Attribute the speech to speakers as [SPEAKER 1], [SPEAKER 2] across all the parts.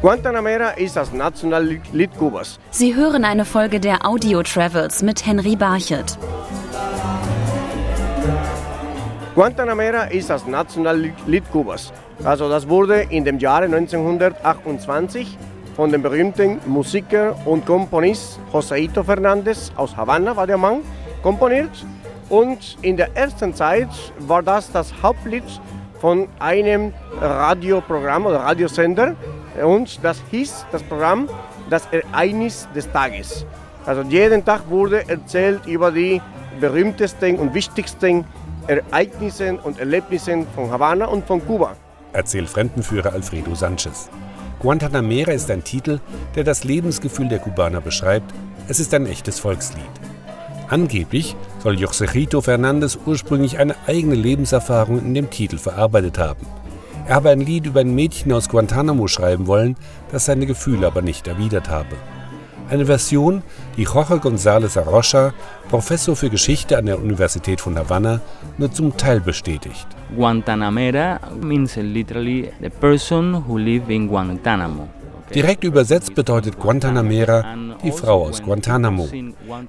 [SPEAKER 1] Guantanamera ist das Nationallied Kubas.
[SPEAKER 2] Sie hören eine Folge der Audio Travels mit Henry Barchet.
[SPEAKER 1] Guantanamera ist das Nationallied Kubas. Also das wurde in dem Jahre 1928 von dem berühmten Musiker und Komponist Joseito Fernandez aus Havanna war der Mann komponiert. Und in der ersten Zeit war das das Hauptlied von einem Radioprogramm oder Radiosender und das hieß das Programm Das Ereignis des Tages. Also jeden Tag wurde erzählt über die berühmtesten und wichtigsten Ereignisse und Erlebnisse von Havanna und von Kuba.
[SPEAKER 3] Erzählt Fremdenführer Alfredo Sanchez. Guantanamera ist ein Titel, der das Lebensgefühl der Kubaner beschreibt. Es ist ein echtes Volkslied. Angeblich soll Josejito Fernandez ursprünglich eine eigene Lebenserfahrung in dem Titel verarbeitet haben. Er habe ein Lied über ein Mädchen aus Guantanamo schreiben wollen, das seine Gefühle aber nicht erwidert habe. Eine Version, die Jorge González Arrocha, Professor für Geschichte an der Universität von Havanna, nur zum Teil bestätigt.
[SPEAKER 4] Guantanamera means literally the person who live in Guantanamo.
[SPEAKER 3] Direkt übersetzt bedeutet Guantanamera die Frau aus Guantanamo.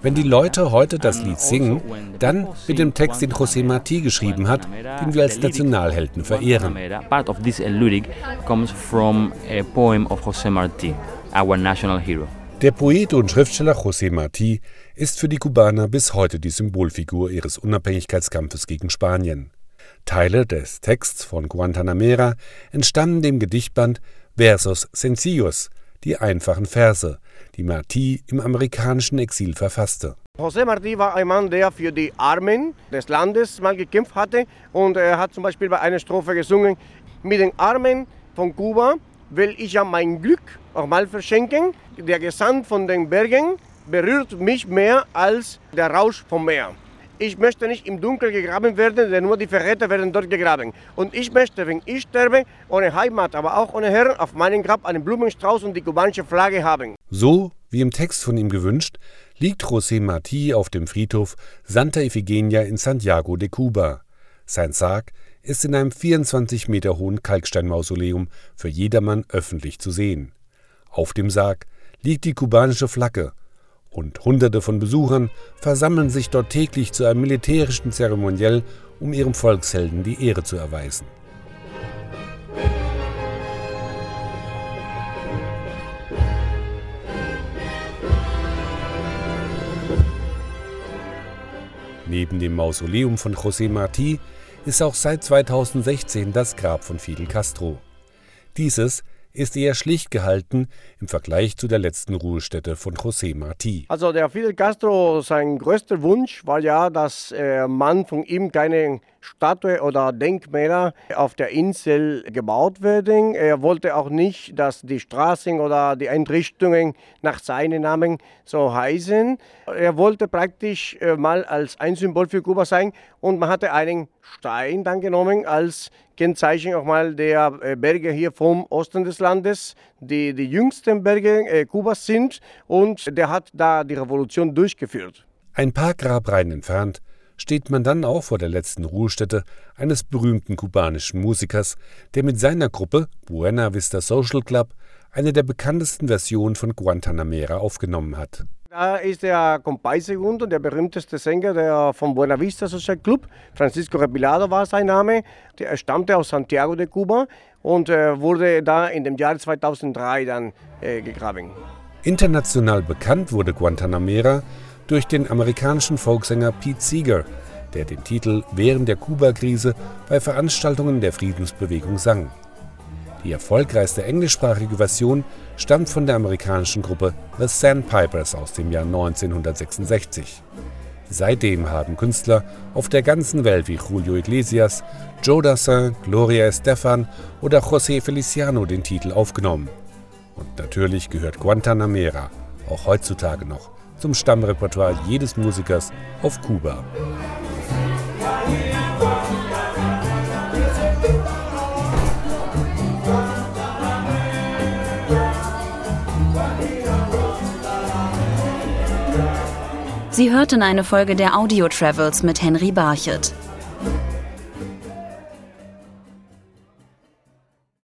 [SPEAKER 3] Wenn die Leute heute das Lied singen, dann mit dem Text, den José Martí geschrieben hat, den wir als Nationalhelden verehren.
[SPEAKER 4] Part of this lyric comes from a poem of José Martí, our national hero.
[SPEAKER 3] Der Poet und Schriftsteller José Martí ist für die Kubaner bis heute die Symbolfigur ihres Unabhängigkeitskampfes gegen Spanien. Teile des Texts von Guantanamera entstammen dem Gedichtband Versos Sencillos, die einfachen Verse, die Martí im amerikanischen Exil verfasste.
[SPEAKER 1] José Martí war ein Mann, der für die Armen des Landes mal gekämpft hatte und er hat zum Beispiel bei einer Strophe gesungen, mit den Armen von Kuba will ich ja mein Glück auch mal verschenken. Der Gesand von den Bergen berührt mich mehr als der Rausch vom Meer. Ich möchte nicht im Dunkeln gegraben werden, denn nur die Verräter werden dort gegraben. Und ich möchte, wenn ich sterbe, ohne Heimat, aber auch ohne Herren, auf meinem Grab einen Blumenstrauß und die kubanische Flagge haben.
[SPEAKER 3] So, wie im Text von ihm gewünscht, liegt José Martí auf dem Friedhof Santa Ifigenia in Santiago de Cuba. Sein Sarg ist in einem 24 Meter hohen Kalksteinmausoleum für jedermann öffentlich zu sehen. Auf dem Sarg liegt die kubanische Flagge und Hunderte von Besuchern versammeln sich dort täglich zu einem militärischen Zeremoniell, um ihrem Volkshelden die Ehre zu erweisen. Neben dem Mausoleum von José Martí ist auch seit 2016 das Grab von Fidel Castro. Dieses ist eher schlicht gehalten im Vergleich zu der letzten Ruhestätte von José Martí.
[SPEAKER 1] Also der Fidel Castro, sein größter Wunsch war ja, dass äh, man von ihm keine Statue oder Denkmäler auf der Insel gebaut werden. Er wollte auch nicht, dass die Straßen oder die Einrichtungen nach seinem Namen so heißen. Er wollte praktisch äh, mal als ein Symbol für Kuba sein und man hatte einen Stein dann genommen als Kennzeichen auch mal der äh, Berge hier vom Osten des Landes, die die jüngsten Berge äh, Kubas sind und der hat da die Revolution durchgeführt.
[SPEAKER 3] Ein paar Grabreihen entfernt steht man dann auch vor der letzten Ruhestätte eines berühmten kubanischen Musikers, der mit seiner Gruppe Buena Vista Social Club eine der bekanntesten Versionen von Guantanamera aufgenommen hat.
[SPEAKER 1] Da ist der Compay Segundo, der berühmteste Sänger der vom Buena Vista Social Club. Francisco Repilado war sein Name. Er stammte aus Santiago de Cuba und äh, wurde da in dem Jahr 2003 dann äh, gegraben.
[SPEAKER 3] International bekannt wurde Guantanamera durch den amerikanischen Folksänger Pete Seeger, der den Titel während der Kuba-Krise bei Veranstaltungen der Friedensbewegung sang. Die erfolgreichste englischsprachige Version stammt von der amerikanischen Gruppe The Sandpipers aus dem Jahr 1966. Seitdem haben Künstler auf der ganzen Welt wie Julio Iglesias, Joe Dassin, Gloria Estefan oder José Feliciano den Titel aufgenommen. Und natürlich gehört Guantanamera auch heutzutage noch zum Stammrepertoire jedes Musikers auf Kuba.
[SPEAKER 2] Sie hörten eine Folge der Audio Travels mit Henry Barchet.